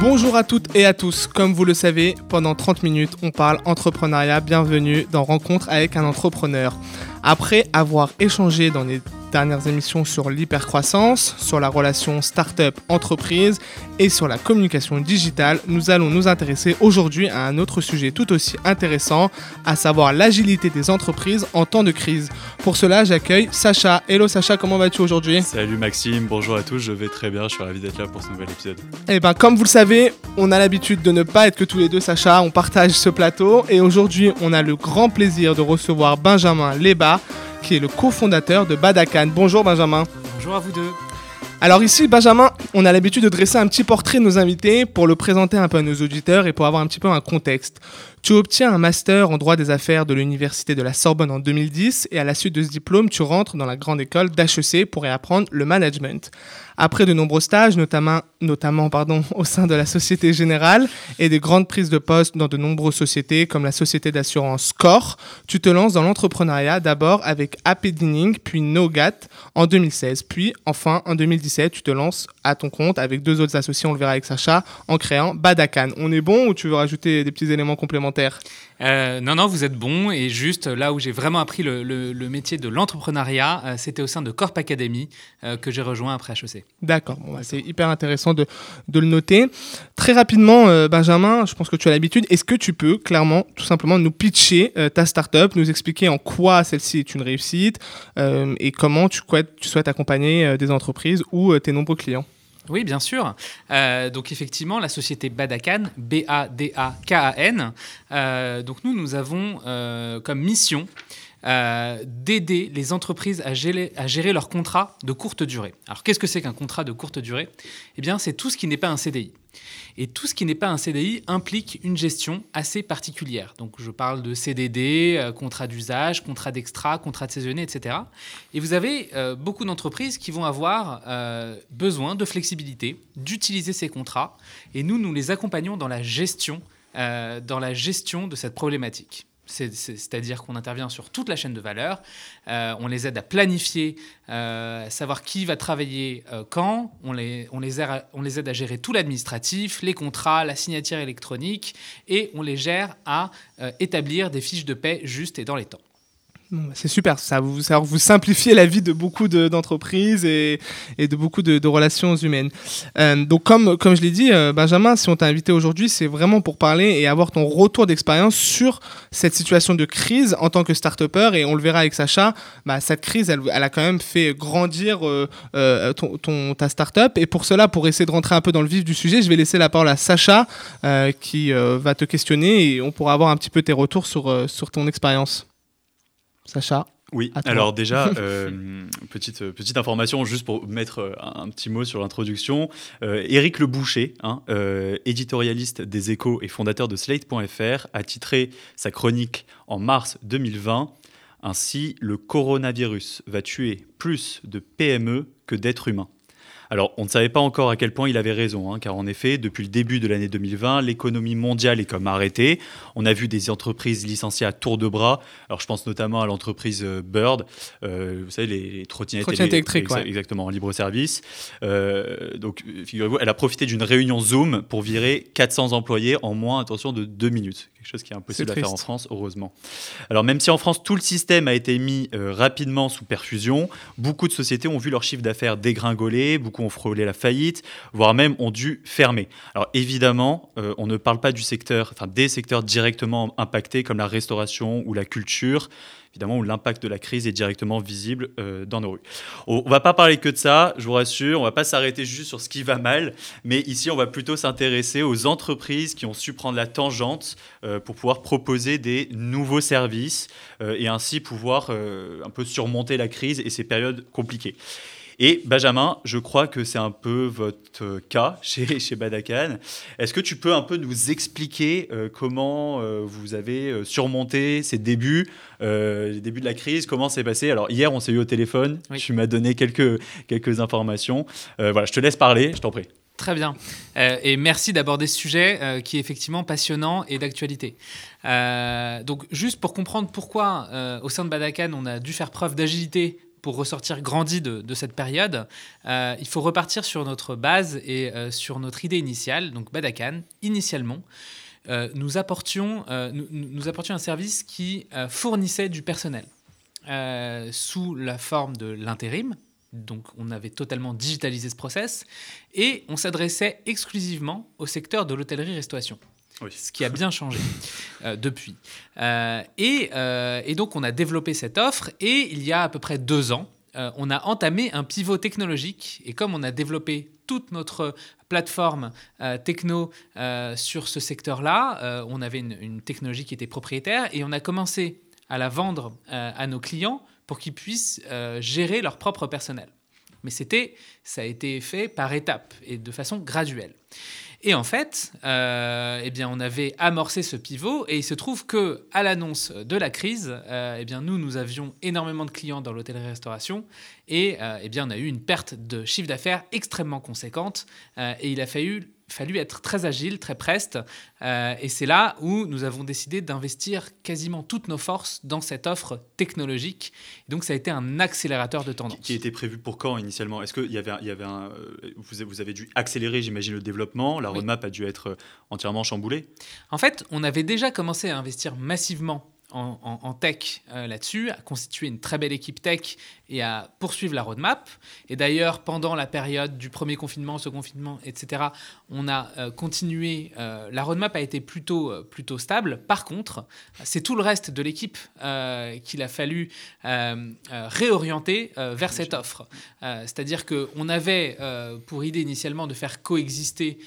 Bonjour à toutes et à tous. Comme vous le savez, pendant 30 minutes, on parle entrepreneuriat. Bienvenue dans Rencontre avec un entrepreneur. Après avoir échangé dans les dernières émissions sur l'hypercroissance, sur la relation start-up-entreprise et sur la communication digitale, nous allons nous intéresser aujourd'hui à un autre sujet tout aussi intéressant, à savoir l'agilité des entreprises en temps de crise. Pour cela, j'accueille Sacha. Hello Sacha, comment vas-tu aujourd'hui? Salut Maxime, bonjour à tous, je vais très bien, je suis ravi d'être là pour ce nouvel épisode. Eh bien, comme vous le savez, on a l'habitude de ne pas être que tous les deux Sacha, on partage ce plateau et aujourd'hui, on a le grand plaisir de recevoir Benjamin Leba qui est le cofondateur de Badakan. Bonjour Benjamin. Bonjour à vous deux. Alors ici, Benjamin, on a l'habitude de dresser un petit portrait de nos invités pour le présenter un peu à nos auditeurs et pour avoir un petit peu un contexte. Tu obtiens un master en droit des affaires de l'université de la Sorbonne en 2010 et à la suite de ce diplôme, tu rentres dans la grande école d'HEC pour y apprendre le management. Après de nombreux stages, notamment, au sein de la Société Générale et des grandes prises de poste dans de nombreuses sociétés comme la société d'assurance Core, tu te lances dans l'entrepreneuriat d'abord avec Happy Dining puis Nogat en 2016. Puis enfin en 2017, tu te lances à ton compte avec deux autres associés, on le verra avec Sacha, en créant Badakan. On est bon ou tu veux rajouter des petits éléments complémentaires? Euh, non, non, vous êtes bon. Et juste là où j'ai vraiment appris le, métier de l'entrepreneuriat, euh, c'était au sein de Corp Academy euh, que j'ai rejoint après HEC. D'accord, bon, bah, c'est hyper intéressant de, de, le noter. Très rapidement, Benjamin, je pense que tu as l'habitude. Est-ce que tu peux clairement, tout simplement, nous pitcher ta startup, nous expliquer en quoi celle-ci est une réussite et comment tu, tu souhaites accompagner des entreprises ou tes nombreux clients? Oui, bien sûr. Euh, donc effectivement, la société Badakan, B-A-D-A-K-A-N, euh, donc nous, nous avons euh, comme mission d'aider les entreprises à gérer, à gérer leurs contrats de courte durée. Alors qu'est-ce que c'est qu'un contrat de courte durée? Eh bien, c'est tout ce qui n'est pas un CDI. Et tout ce qui n'est pas un CDI implique une gestion assez particulière. Donc je parle de CDD, euh, contrat d'usage, contrat d'extra, contrat de saisonnier, etc. Et vous avez euh, beaucoup d'entreprises qui vont avoir euh, besoin de flexibilité, d'utiliser ces contrats. Et nous, nous les accompagnons dans la gestion, dans la gestion de cette problématique. C'est-à-dire qu'on intervient sur toute la chaîne de valeur, euh, on les aide à planifier, euh, savoir qui va travailler euh, quand, on les, on, les aide à, gérer tout l'administratif, les contrats, la signature électronique, et on les gère à établir des fiches de paie justes et dans les temps. Bah, c'est super, ça vous, ça vous simplifiez la vie de beaucoup d'entreprises et, de beaucoup de, relations humaines. Euh, donc comme, je l'ai dit, euh, Benjamin, si on t'a invité aujourd'hui, c'est vraiment pour parler et avoir ton retour d'expérience sur cette situation de crise en tant que start-upper. Et on le verra avec Sacha, bah, cette crise, elle, elle, a quand même fait grandir euh, ton, ta start-up. Et pour cela, pour essayer de rentrer un peu dans le vif du sujet, je vais laisser la parole à Sacha qui va te questionner et on pourra avoir un petit peu tes retours sur ton expérience. Sacha oui, alors déjà, euh, petite, petite information, juste pour mettre euh, un, petit mot sur l'introduction. Euh, Éric Le Boucher, hein, euh, éditorialiste des échos et fondateur de Slate.fr, a titré sa chronique en mars 2020 Ainsi, le coronavirus va tuer plus de PME que d'êtres humains. Alors, on ne savait pas encore à quel point il avait raison, hein, car en effet, depuis le début de l'année 2020, l'économie mondiale est comme arrêtée. On a vu des entreprises licenciées à tour de bras. Alors, je pense notamment à l'entreprise euh, Bird, euh, vous savez, les, trottinettes, électriques. Exactement, en libre service. Euh, donc, figurez-vous, elle a profité d'une réunion Zoom pour virer 400 employés en moins, attention, de deux minutes. Quelque chose qui est impossible à faire en France, heureusement. Alors, même si en France, tout le système a été mis rapidement sous perfusion, beaucoup de sociétés ont vu leur chiffre d'affaires dégringoler, beaucoup ont frôlé la faillite, voire même ont dû fermer. Alors évidemment, euh, on ne parle pas du secteur, enfin des secteurs directement impactés comme la restauration ou la culture évidemment, où l'impact de la crise est directement visible euh, dans nos rues. On ne va pas parler que de ça, je vous rassure, on ne va pas s'arrêter juste sur ce qui va mal, mais ici, on va plutôt s'intéresser aux entreprises qui ont su prendre la tangente euh, pour pouvoir proposer des nouveaux services et ainsi pouvoir un peu surmonter la crise et ces périodes compliquées. Et Benjamin, je crois que c'est un peu votre cas chez, chez Badakan. Est-ce que tu peux un peu nous expliquer euh, comment euh, vous avez euh, surmonté ces débuts, les débuts de la crise, comment c'est passé? Alors hier, on s'est eu au téléphone, tu m'as donné quelques, quelques informations. voilà, je te laisse parler, je t'en prie. Très bien. Euh, et merci d'aborder ce sujet euh, qui est effectivement passionnant et d'actualité. Euh, donc, juste pour comprendre pourquoi, au sein de Badakan, on a dû faire preuve d'agilité pour ressortir grandi de, cette période, il faut repartir sur notre base et sur notre idée initiale. Donc, Badakan, initialement, nous, apportions, nous, apportions un service qui fournissait du personnel sous la forme de l'intérim, donc on avait totalement digitalisé ce process et on s'adressait exclusivement au secteur de l'hôtellerie-restauration. Ce qui a bien changé euh, depuis. Euh, euh, et, donc on a développé cette offre et il y a à peu près deux ans, on a entamé un pivot technologique et comme on a développé toute notre plateforme techno sur ce secteur-là, on avait une, technologie qui était propriétaire et on a commencé à la vendre à nos clients pour qu'ils puissent gérer leur propre personnel. Mais c'était, ça a été fait par étapes et de façon graduelle. Et en fait, euh, eh bien, on avait amorcé ce pivot et il se trouve que à l'annonce de la crise, euh, eh bien, nous, nous avions énormément de clients dans l'hôtellerie-restauration et eh bien, on a eu une perte de chiffre d'affaires extrêmement conséquente et il a fallu fallu être très agile, très preste. Euh, et c'est là où nous avons décidé d'investir quasiment toutes nos forces dans cette offre technologique. donc ça a été un accélérateur de tendance. Qui était prévu pour quand initialement? Est-ce que y avait, il y avait un, euh, vous, avez dû accélérer, j'imagine, le développement? La roadmap a dû être euh, entièrement chamboulée? En fait, on avait déjà commencé à investir massivement en, tech là-dessus, à constituer une très belle équipe tech et à poursuivre la roadmap. Et d'ailleurs, pendant la période du premier confinement, ce confinement, etc., on a euh, continué. Euh, la roadmap a été plutôt, euh, plutôt stable. Par contre, c'est tout le reste de l'équipe qu'il a fallu réorienter vers cette offre. C'est-à-dire qu'on avait pour idée initialement de faire coexister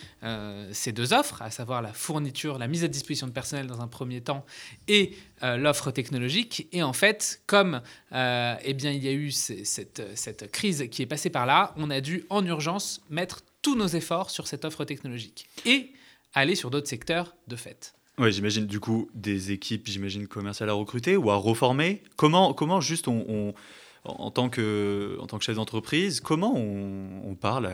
ces deux offres, à savoir la fourniture, la mise à disposition de personnel dans un premier temps et l'offre technologique. Et en fait, comme eh bien, il y a eu cette, cette crise qui est passée par là, on a dû en urgence mettre tous nos efforts sur cette offre technologique et aller sur d'autres secteurs de fait. Oui, j'imagine du coup des équipes, j'imagine commerciales à recruter ou à reformer. Comment, comment juste on en tant que, en tant que chef d'entreprise, comment on, parle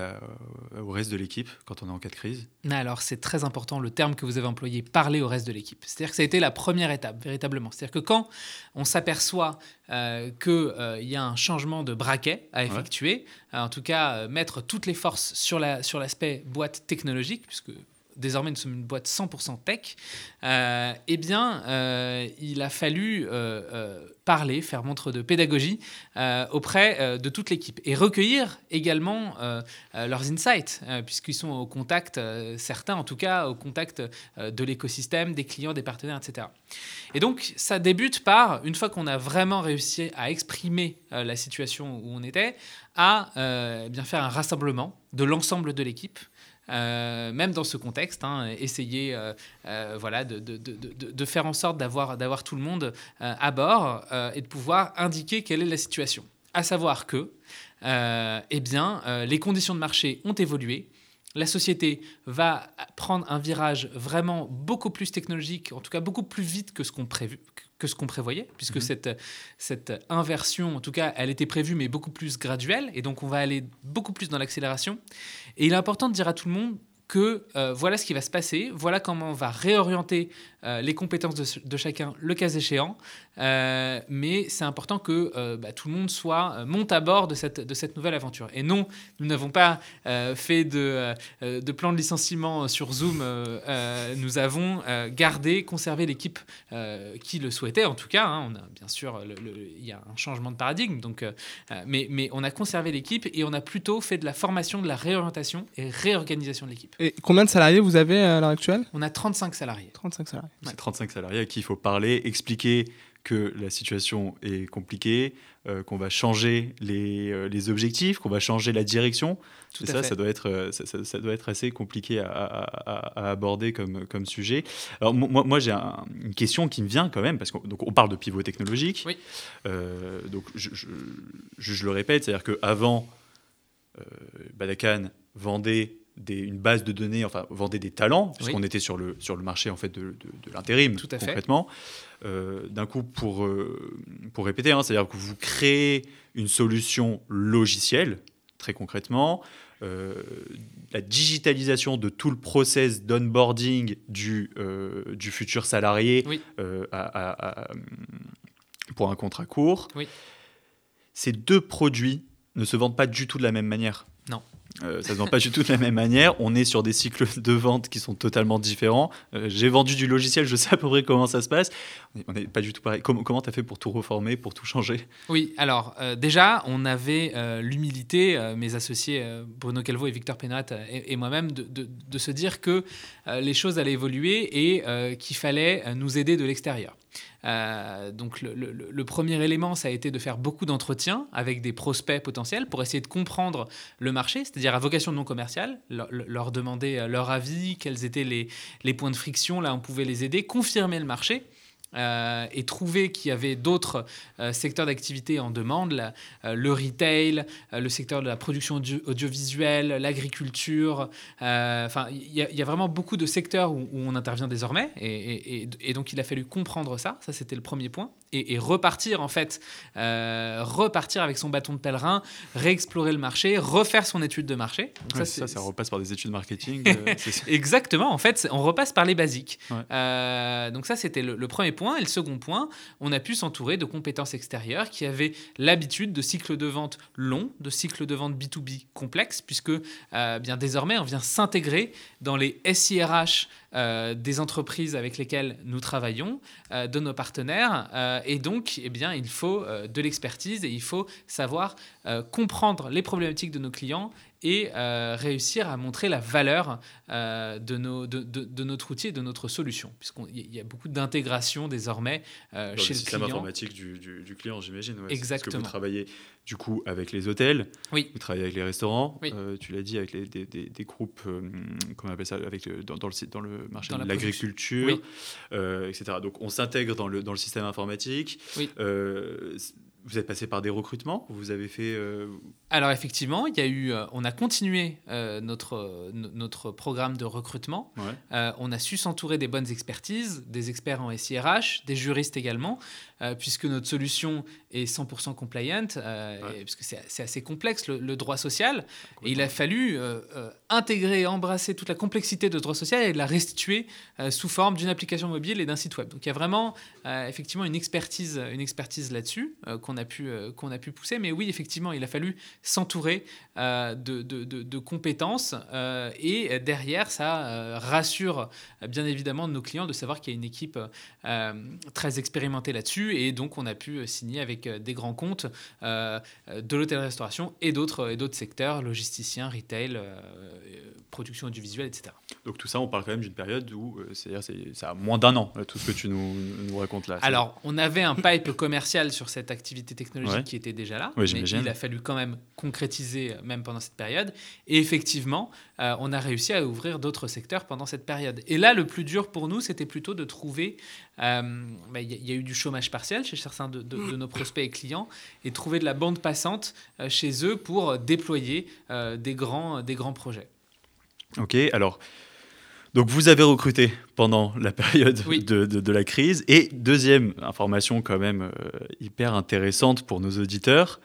au reste de l'équipe quand on est en cas de crise? Alors, c'est très important le terme que vous avez employé, parler au reste de l'équipe. C'est-à-dire que ça a été la première étape, véritablement. C'est-à-dire que quand on s'aperçoit euh, qu'il euh, y a un changement de braquet à effectuer, en tout cas, euh, mettre toutes les forces sur l'aspect sur boîte technologique, puisque désormais nous sommes une boîte 100% tech, euh, eh bien, euh, il a fallu euh, parler, faire montre de pédagogie auprès de toute l'équipe et recueillir également leurs insights, puisqu'ils sont au contact, certains en tout cas, au contact de l'écosystème, des clients, des partenaires, etc. Et donc, ça débute par, une fois qu'on a vraiment réussi à exprimer la situation où on était, à eh bien faire un rassemblement de l'ensemble de l'équipe euh, même dans ce contexte, hein, essayer euh, euh, voilà, de, faire en sorte d'avoir tout le monde à bord et de pouvoir indiquer quelle est la situation. À savoir que eh bien, les conditions de marché ont évolué. La société va prendre un virage vraiment beaucoup plus technologique, en tout cas beaucoup plus vite que ce qu'on prévu, que ce qu'on prévoyait, puisque mhm. cette, cette inversion, en tout cas, elle était prévue, mais beaucoup plus graduelle, et donc on va aller beaucoup plus dans l'accélération. Et il est important de dire à tout le monde que euh, voilà ce qui va se passer, voilà comment on va réorienter euh, les compétences de, chacun, le cas échéant. Euh, mais c'est important que bah, tout le monde soit monte à bord de cette, de cette nouvelle aventure. Et non, nous n'avons pas fait de, de, plan de licenciement sur Zoom. nous avons gardé, conservé l'équipe qui le souhaitait, en tout cas. Hein. on a bien sûr, il y a un changement de paradigme, donc, mais, mais on a conservé l'équipe et on a plutôt fait de la formation, de la réorientation et réorganisation de l'équipe. Et combien de salariés vous avez à l'heure actuelle? On a 35 salariés. 35 salariés. C'est 35 salariés à qui il faut parler, expliquer que la situation est compliquée, euh, qu'on va changer les, euh, les objectifs, qu'on va changer la direction. Tout ça, ça doit, être, euh, ça, ça, doit être assez compliqué à, à, aborder comme, comme sujet. Alors moi, moi j'ai une question qui me vient quand même, parce qu'on on parle de pivot technologique. Oui. donc je, je, je, le répète, c'est-à-dire qu'avant, Badakan vendait une base de données, enfin vendait des talents, puisqu'on était sur le, sur le marché en fait de, de, l'intérim concrètement. Euh, D'un coup, pour, euh, pour répéter, hein, c'est-à-dire que vous créez une solution logicielle, très concrètement, la digitalisation de tout le process d'onboarding du, du futur salarié pour un contrat court. Ces deux produits ne se vendent pas du tout de la même manière. Non. Euh, ça ne se vend pas du tout de la même manière. On est sur des cycles de vente qui sont totalement différents. Euh, j'ai vendu du logiciel, je sais à peu près comment ça se passe. On n'est pas du tout pareil. Comment tu as fait pour tout reformer, pour tout changer? Oui, alors euh, déjà, on avait l'humilité, mes associés Bruno Calvo et Victor Pénat et, moi-même, de, de, se dire que les choses allaient évoluer et qu'il fallait nous aider de l'extérieur. Euh, donc le, premier élément, ça a été de faire beaucoup d'entretiens avec des prospects potentiels pour essayer de comprendre le marché, c'est-à-dire à vocation non commerciale, leur, demander leur avis, quels étaient les, les points de friction, là on pouvait les aider, confirmer le marché. Euh, et trouver qu'il y avait d'autres euh, secteurs d'activité en demande, euh, le retail, le secteur de la production audiovisuelle, l'agriculture. Enfin, il y, a vraiment beaucoup de secteurs où, on intervient désormais. Et, et, donc, il a fallu comprendre ça. Ça, c'était le premier point. Et, repartir, en fait, repartir avec son bâton de pèlerin, réexplorer le marché, refaire son étude de marché. ça, ça, repasse par des études marketing. Exactement. En fait, on repasse par les basiques. donc, ça, c'était le, le premier point et le second point, on a pu s'entourer de compétences extérieures qui avaient l'habitude de cycles de vente longs, de cycles de vente B2B complexes, puisque euh, bien désormais, on vient s'intégrer dans les SIRH euh, des entreprises avec lesquelles nous travaillons, euh, de nos partenaires. et donc, eh bien, il faut de l'expertise et il faut savoir comprendre les problématiques de nos clients et euh, réussir à montrer la valeur euh, de, nos, de, de, notre outil et de notre solution, puisqu'il y a beaucoup d'intégration désormais euh, chez le, le système informatique du, du, client, j'imagine. Exactement. Parce que vous travaillez du coup avec les hôtels, oui. vous travaillez avec les restaurants, tu l'as dit, avec les, des, des, groupes, comment on appelle ça, avec, dans, dans, le, dans le marché de l'agriculture, etc. Donc on s'intègre dans le, dans le système informatique. Oui. Vous êtes passé par des recrutements Vous avez fait euh, Alors effectivement, il y a eu, euh, on a continué euh, notre notre programme de recrutement. on a su s'entourer des bonnes expertises, des experts en SIRH, des juristes également, puisque notre solution est 100% compliant, puisque c'est assez complexe le, droit social. Et il a fallu intégrer, embrasser toute la complexité de droit social et la restituer sous forme d'une application mobile et d'un site web. Donc il y a vraiment effectivement une expertise, une expertise là-dessus qu'on a, pu, euh, qu'on a pu pousser. Mais oui, effectivement, il a fallu s'entourer euh, de, de, de, compétences. Euh, et derrière, ça rassure bien évidemment nos clients de savoir qu'il y a une équipe très expérimentée là-dessus. Et donc, on a pu signer avec des grands comptes de l'hôtel-restauration et d'autres, et d'autres secteurs, logisticiens, retail, production audiovisuelle, etc. Donc tout ça, on parle quand même d'une période où, c'est-à-dire, c'est, ça a moins d'un an, tout ce que tu nous, nous racontes là. Alors, on avait un pipe commercial sur cette activité technologique qui était déjà là. mais il a fallu quand même concrétiser euh, même pendant cette période. Et effectivement, euh, on a réussi à ouvrir d'autres secteurs pendant cette période. Et là, le plus dur pour nous, c'était plutôt de trouver. Euh, bah, il y, a eu du chômage partiel chez certains de, nos prospects et clients, et trouver de la bande passante chez eux pour déployer des, grands, des grands projets. Ok, alors. Donc vous avez recruté pendant la période de, de, la crise. Et deuxième information quand même euh, hyper intéressante pour nos auditeurs,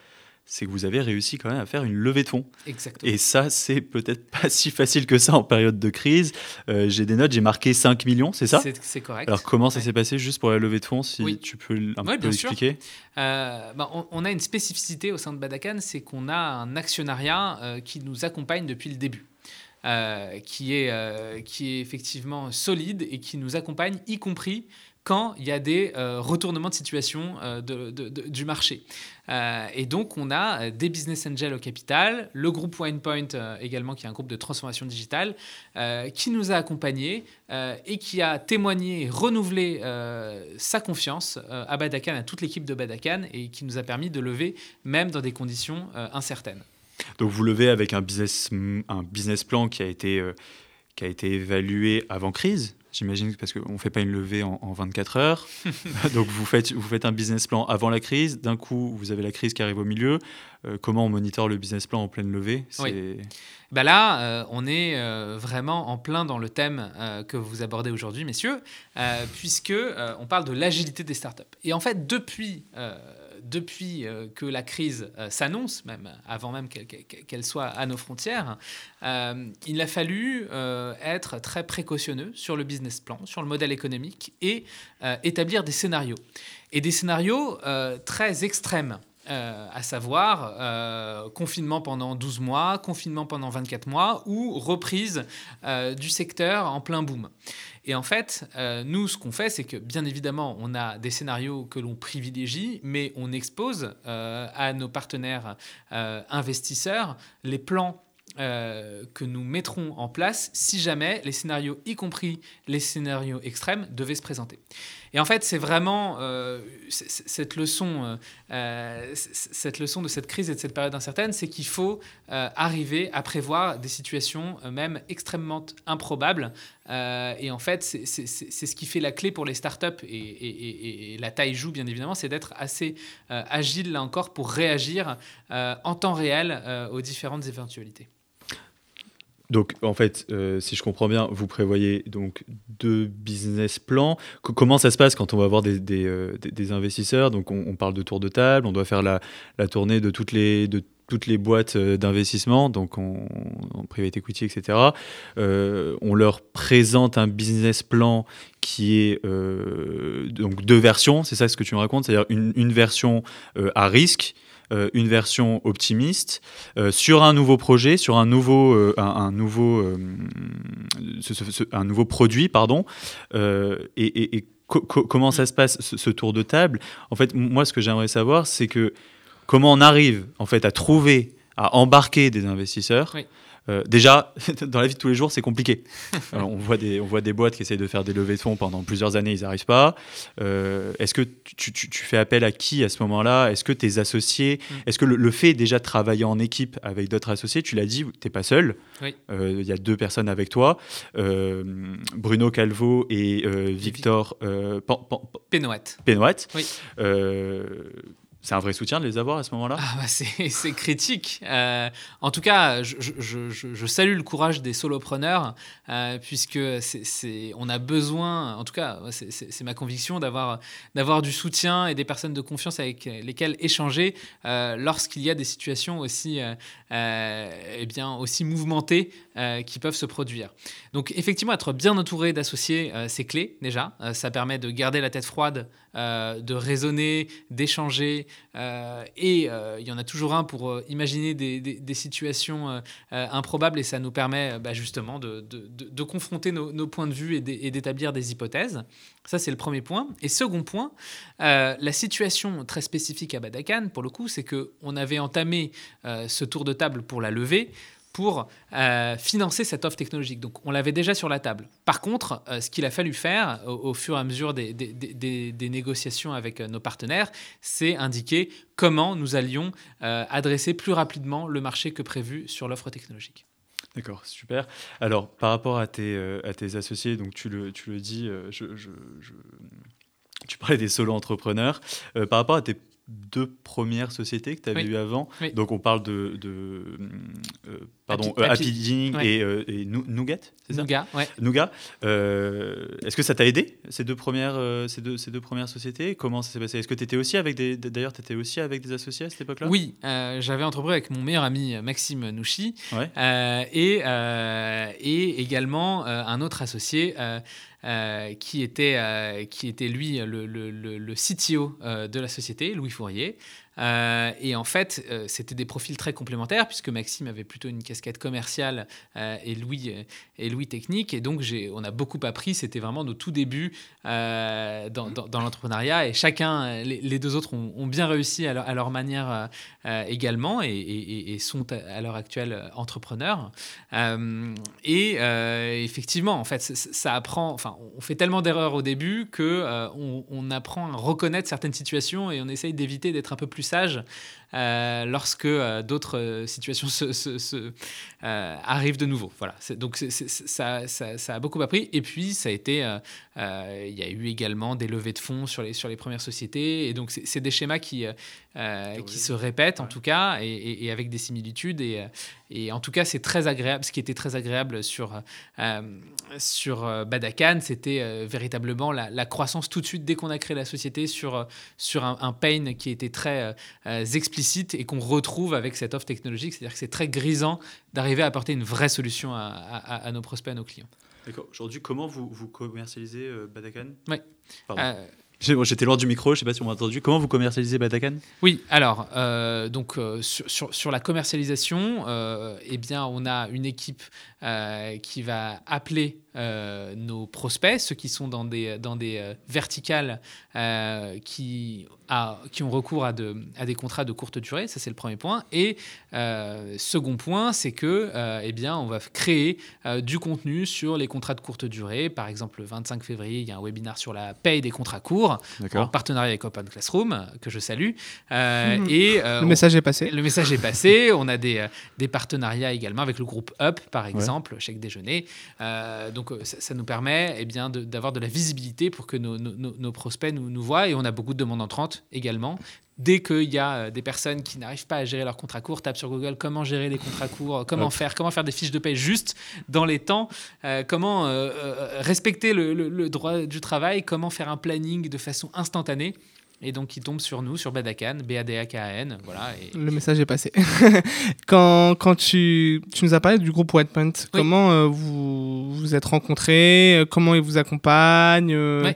c'est que vous avez réussi quand même à faire une levée de fonds. Exactement. Et ça, c'est peut-être pas si facile que ça en période de crise. Euh, j'ai des notes, j'ai marqué 5 millions, c'est ça? C'est correct. Alors comment ça s'est passé juste pour la levée de fonds, si tu peux un peu expliquer euh, bah, on, a une spécificité au sein de Badakan, c'est qu'on a un actionnariat qui nous accompagne depuis le début. Euh, qui, est, euh, qui est effectivement solide et qui nous accompagne, y compris quand il y a des euh, retournements de situation du marché. et donc, on a des business angels au capital, le groupe OnePoint également, qui est un groupe de transformation digitale, qui nous a accompagnés et qui a témoigné renouvelé sa confiance à Badakan, à toute l'équipe de Badakan, et qui nous a permis de lever même dans des conditions incertaines. Donc vous levez avec un business, un business plan qui a été, euh, qui a été évalué avant crise, j'imagine, parce qu'on ne fait pas une levée en, 24 heures. Donc vous faites, vous faites un business plan avant la crise, d'un coup vous avez la crise qui arrive au milieu. Euh, comment on monitore le business plan en pleine levée? Bah là, euh, on est vraiment en plein dans le thème que vous abordez aujourd'hui, messieurs, puisque on parle de l'agilité des startups. Et en fait, depuis depuis que la crise s'annonce, même avant même qu'elle soit à nos frontières, il a fallu être très précautionneux sur le business plan, sur le modèle économique et établir des scénarios. Et des scénarios très extrêmes. Euh, à savoir euh, confinement pendant 12 mois, confinement pendant 24 mois ou reprise euh, du secteur en plein boom. Et en fait, nous, ce qu'on fait, c'est que bien évidemment, on a des scénarios que l'on privilégie, mais on expose à nos partenaires investisseurs les plans que nous mettrons en place si jamais les scénarios, y compris les scénarios extrêmes, devaient se présenter. Et en fait, c'est vraiment euh, cette, leçon, euh, euh, cette leçon de cette crise et de cette période incertaine, c'est qu'il faut arriver à prévoir des situations même extrêmement improbables. Et en fait, c'est ce qui fait la clé pour les startups, et, la taille joue bien évidemment, c'est d'être assez agile là encore pour réagir en temps réel aux différentes éventualités. Donc, en fait, euh, si je comprends bien, vous prévoyez donc deux business plans. comment ça se passe quand on va voir des, euh, investisseurs? Donc, on, parle de tour de table, on doit faire la, tournée de toutes les, toutes les boîtes euh, d'investissement, donc en, private equity, etc. on leur présente un business plan qui est donc deux versions, c'est ça ce que tu me racontes, c'est-à-dire une, version à risque euh, une version optimiste euh, sur un nouveau projet, sur un nouveau, euh, un, nouveau, un nouveau produit, pardon, et, comment ça se passe ce, tour de table? En fait, moi, ce que j'aimerais savoir, c'est que comment on arrive en fait à trouver, à embarquer des investisseurs. Euh, déjà, dans la vie de tous les jours, c'est compliqué. on, voit des, on voit des boîtes qui essayent de faire des levées de fonds pendant plusieurs années, ils n'arrivent pas. Euh, est-ce que tu, fais appel à qui à ce moment-là? Est-ce que tes associés, mm. est-ce que le, fait déjà de travailler en équipe avec d'autres associés, tu l'as dit, tu n'es pas seul. Euh, il y a deux personnes avec toi, Bruno Calvo et Victor. Pénoët. Oui c'est un vrai soutien de les avoir à ce moment-là? Ah bah C'est critique. Euh, en tout cas, je, salue le courage des solopreneurs, euh, puisque on a besoin, en tout cas, c'est ma conviction, d'avoir du soutien et des personnes de confiance avec lesquelles échanger euh, lorsqu'il y a des situations aussi, eh bien, aussi mouvementées qui peuvent se produire. Donc effectivement, être bien entouré d'associés, c'est clé déjà. ça permet de garder la tête froide euh, de raisonner, d'échanger. Euh, et euh, il y en a toujours un pour imaginer des, situations improbables et ça nous permet bah, justement de, confronter nos, points de vue et d'établir des hypothèses. Ça, c'est le premier point. Et second point, la situation très spécifique à Badakan, pour le coup, c'est qu'on avait entamé ce tour de table pour la levée pour euh, financer cette offre technologique. Donc on l'avait déjà sur la table. Par contre, euh, ce qu'il a fallu faire au, fur et à mesure des, des, négociations avec euh, nos partenaires, c'est indiquer comment nous allions adresser plus rapidement le marché que prévu sur l'offre technologique. D'accord, super. Alors, par rapport à tes, à tes associés, donc tu le, tu le dis, je, tu parlais des solo-entrepreneurs. par rapport à tes deux premières sociétés que tu avais eues avant. Donc on parle de, de euh, pardon, Happy, euh, et, euh, et, Nougat, c'est ça Nougat, ouais. Nougat. Est-ce que ça t'a aidé ces deux premières, ces deux, ces deux premières sociétés? Comment ça s'est passé? Est-ce que tu étais aussi avec des, d'ailleurs, tu étais aussi avec des associés à cette époque-là? Oui, j'avais entrepris avec mon meilleur ami Maxime Nouchi et, et également un autre associé. Euh, qui, était, euh, qui était lui le, le, le CTO euh, de la société, Louis Fourier, euh, et en fait, euh, c'était des profils très complémentaires, puisque Maxime avait plutôt une casquette commerciale euh, et, Louis, et Louis technique. Et donc, on a beaucoup appris. C'était vraiment nos tout débuts dans, l'entrepreneuriat. Et chacun, les, deux autres, ont, bien réussi à leur, manière également et, sont à, l'heure actuelle entrepreneurs. et effectivement, en fait, ça, apprend. Enfin, on fait tellement d'erreurs au début que on, on apprend à reconnaître certaines situations et on essaye d'éviter d'être un peu plus sage euh, lorsque euh, d'autres euh, situations se, arrivent de nouveau. Voilà. Donc ça, ça, a beaucoup appris. Et puis, ça a été il y a eu également des levées de fonds sur les, sur les premières sociétés. Et donc, c'est des schémas qui, qui se répètent, en tout cas, et, avec des similitudes. Et, et en tout cas, c'est très agréable. Ce qui était très agréable sur, sur Badakan, c'était véritablement la, croissance tout de suite, dès qu'on a créé la société, sur, sur un, un pain qui était très explicite et qu'on retrouve avec cette offre technologique. C'est-à-dire que c'est très grisant d'arriver à apporter une vraie solution à, nos prospects, à nos clients. D'accord. Aujourd'hui, comment vous, vous commercialisez euh, Badakan Oui. J'étais loin du micro, je ne sais pas si on m'a entendu. Comment vous commercialisez Batacan Oui, alors, euh, donc, euh, sur, sur, la commercialisation, euh, eh bien, on a une équipe qui va appeler nos prospects, ceux qui sont dans des, dans des verticales qui, a, qui ont recours à, de, à des contrats de courte durée. Ça, c'est le premier point. Et second point, c'est que, eh bien, on va créer du contenu sur les contrats de courte durée. Par exemple, le 25 février, il y a un webinaire sur la paye des contrats courts en partenariat avec Open Classroom, que je salue. Euh, mhm. et, euh, le message est passé. Le message est passé. on a des, euh, des partenariats également avec le groupe Up, par exemple, ouais. Chèque déjeuner. donc ça, nous permet eh bien, d'avoir de, la visibilité pour que nos, nos, prospects nous, nous voient. Et on a beaucoup de demandes entrantes également dès qu'il y a des personnes qui n'arrivent pas à gérer leurs contrats courts, tape sur Google comment gérer les contrats courts, comment faire, comment faire des fiches de paie juste dans les temps, comment respecter le, le, droit du travail, comment faire un planning de façon instantanée. Et donc, il tombe sur nous, sur Badakan, B-A-D-A-K-A-N. Voilà, Le message est passé. quand, quand tu, tu, nous as parlé du groupe Whitepoint, comment euh, vous vous êtes rencontrés Comment ils vous accompagnent euh,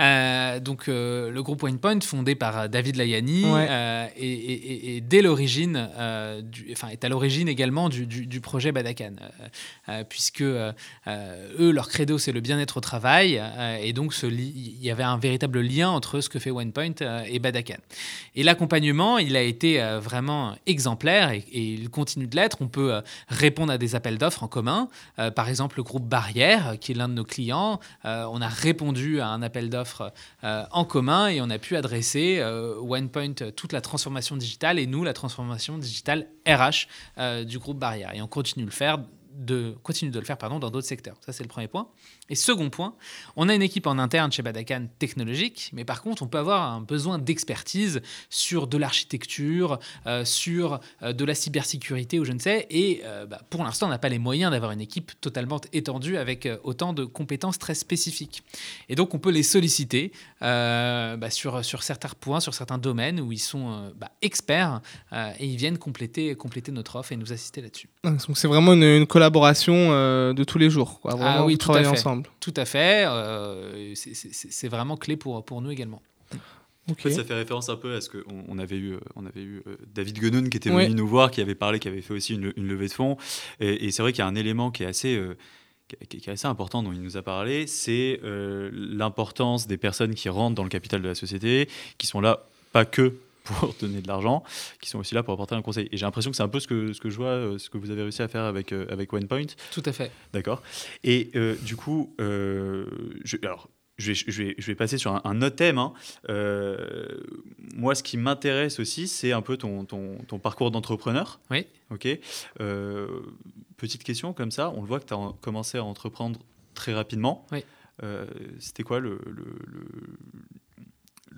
euh, donc euh, le groupe Winepoint, fondé par euh, David Layani, et, dès l'origine, enfin est à l'origine également du, du, projet Badakan, puisque eux leur credo c'est le bien-être au travail, et donc il y avait un véritable lien entre ce que fait Winepoint et Badakan. Et l'accompagnement, il a été vraiment exemplaire et, il continue de l'être. On peut répondre à des appels d'offres en commun, par exemple le groupe Barrière, qui est l'un de nos clients. on a répondu à un appel d'offres euh, en commun et on a pu adresser euh, OnePoint toute la transformation digitale et nous la transformation digitale RH euh, du groupe Barrière. Et on continue le faire de, continue de le faire pardon, dans d'autres secteurs. Ça, c'est le premier point. Et second point, on a une équipe en interne chez Badakan technologique, mais par contre, on peut avoir un besoin d'expertise sur de l'architecture, euh, sur euh, de la cybersécurité ou je ne sais. Et euh, bah, pour l'instant, on n'a pas les moyens d'avoir une équipe totalement étendue avec autant de compétences très spécifiques. Et donc, on peut les solliciter bah, sur, sur certains points, sur certains domaines où ils sont bah, experts et ils viennent compléter, compléter notre offre et nous assister là-dessus. Donc, c'est vraiment une, collaboration de tous les jours. Quoi. ah oui, travailler ensemble. Tout à fait. Euh, c'est vraiment clé pour, pour nous également. ça fait référence un peu à ce qu'on on avait eu, on avait eu euh, David Guenoun qui était venu nous voir, qui avait parlé, qui avait fait aussi une, levée de fonds. Et, c'est vrai qu'il y a un élément qui est assez, euh, qui est assez important dont il nous a parlé, c'est l'importance des personnes qui rentrent dans le capital de la société, qui sont là pas que pour donner de l'argent, qui sont aussi là pour apporter un conseil. Et j'ai l'impression que c'est un peu ce que, ce que je vois, euh, ce que vous avez réussi à faire avec, euh, avec OnePoint. Tout à fait. D'accord. Et euh, du coup, je, alors, je vais, je, vais, je vais, passer sur un, autre thème. Hein. moi, ce qui m'intéresse aussi, c'est un peu ton, ton, ton parcours d'entrepreneur. Oui. Ok. petite question comme ça, on le voit que tu as commencé à entreprendre très rapidement. Oui. C'était quoi le,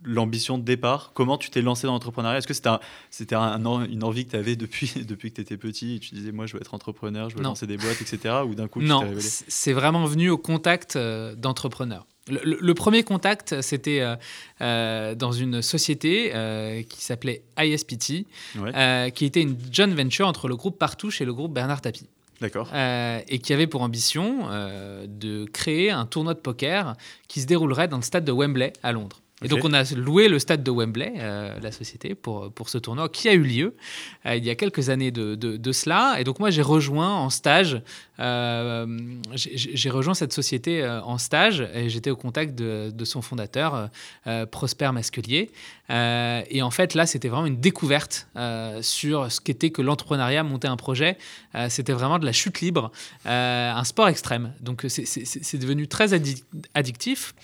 l'ambition de départ? Comment tu t'es lancé dans l'entrepreneuriat? Est-ce que c'était, c'était une envie que tu avais depuis, depuis que tu étais petit et tu disais, moi, je veux être entrepreneur, je veux lancer des boîtes, etc. Ou d'un coup, non, c'est vraiment venu au contact euh, d'entrepreneurs. Le, premier contact, c'était euh, euh, dans une société qui s'appelait ISPT, qui était une joint venture entre le groupe Partouche et le groupe Bernard Tapie. D'accord. et qui avait pour ambition de créer un tournoi de poker qui se déroulerait dans le stade de Wembley à Londres. Et donc on a loué le stade de Wembley, euh, la société, pour, pour ce tournoi qui a eu lieu euh, il y a quelques années de, de, cela. Et donc moi j'ai rejoint en stage, euh, j'ai rejoint cette société en stage et j'étais au contact de, son fondateur, Prosper Masquelier. et en fait là c'était vraiment une découverte sur ce qu'était que l'entrepreneuriat, monter un projet. c'était vraiment de la chute libre, un sport extrême. Donc c'est devenu très addictif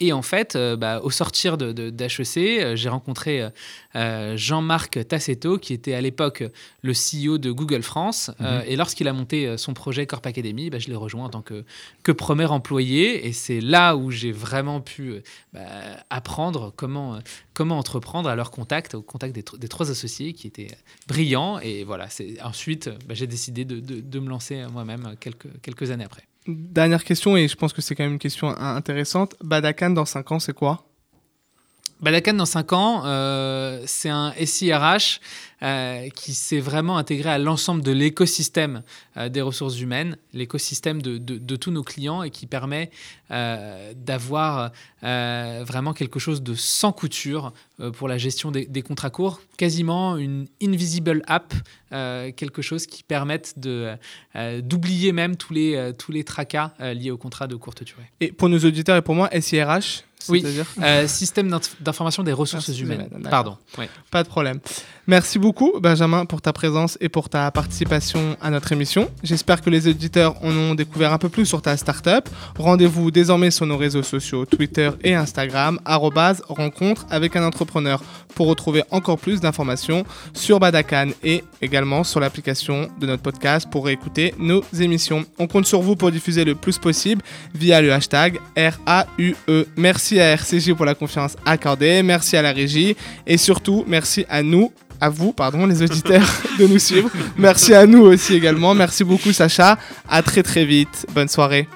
Et en fait, euh, bah, au sortir d'HEC, euh, j'ai rencontré euh, Jean-Marc Tassetto, qui était à l'époque le CEO de Google France. Mhm. et lorsqu'il a monté son projet Corp Academy, bah, je l'ai rejoint en tant que, que premier employé. Et c'est là où j'ai vraiment pu bah, apprendre comment, comment entreprendre à leur contact, au contact des, trois associés qui étaient brillants. Et voilà, ensuite, j'ai décidé de, de, me lancer moi-même quelques, quelques années après. Dernière question, et je pense que c'est quand même une question intéressante. Badakan dans 5 ans, c'est quoi? Badakan dans 5 ans, euh, c'est un SIRH euh, qui s'est vraiment intégré à l'ensemble de l'écosystème euh, des ressources humaines, l'écosystème de, tous nos clients et qui permet d'avoir vraiment quelque chose de sans couture pour la gestion des, des, contrats courts, quasiment une invisible app, quelque chose qui permette d'oublier même tous les, tous les tracas liés aux contrats de courte durée. Et pour nos auditeurs et pour moi, SIRH, oui, euh, système d'information des ressources humaines. Pardon. Pas de problème. Merci beaucoup, Benjamin, pour ta présence et pour ta participation à notre émission. J'espère que les auditeurs en ont découvert un peu plus sur ta startup. Rendez-vous désormais sur nos réseaux sociaux Twitter et Instagram, rencontre avec un entrepreneur, pour retrouver encore plus d'informations sur Badakan et également sur l'application de notre podcast pour écouter nos émissions. On compte sur vous pour diffuser le plus possible via le hashtag RAUE. Merci à RCG pour la confiance accordée, merci à la régie et surtout merci à nous à vous, pardon, les auditeurs, de nous suivre. Merci à nous aussi également. Merci beaucoup, Sacha. À très très vite. Bonne soirée.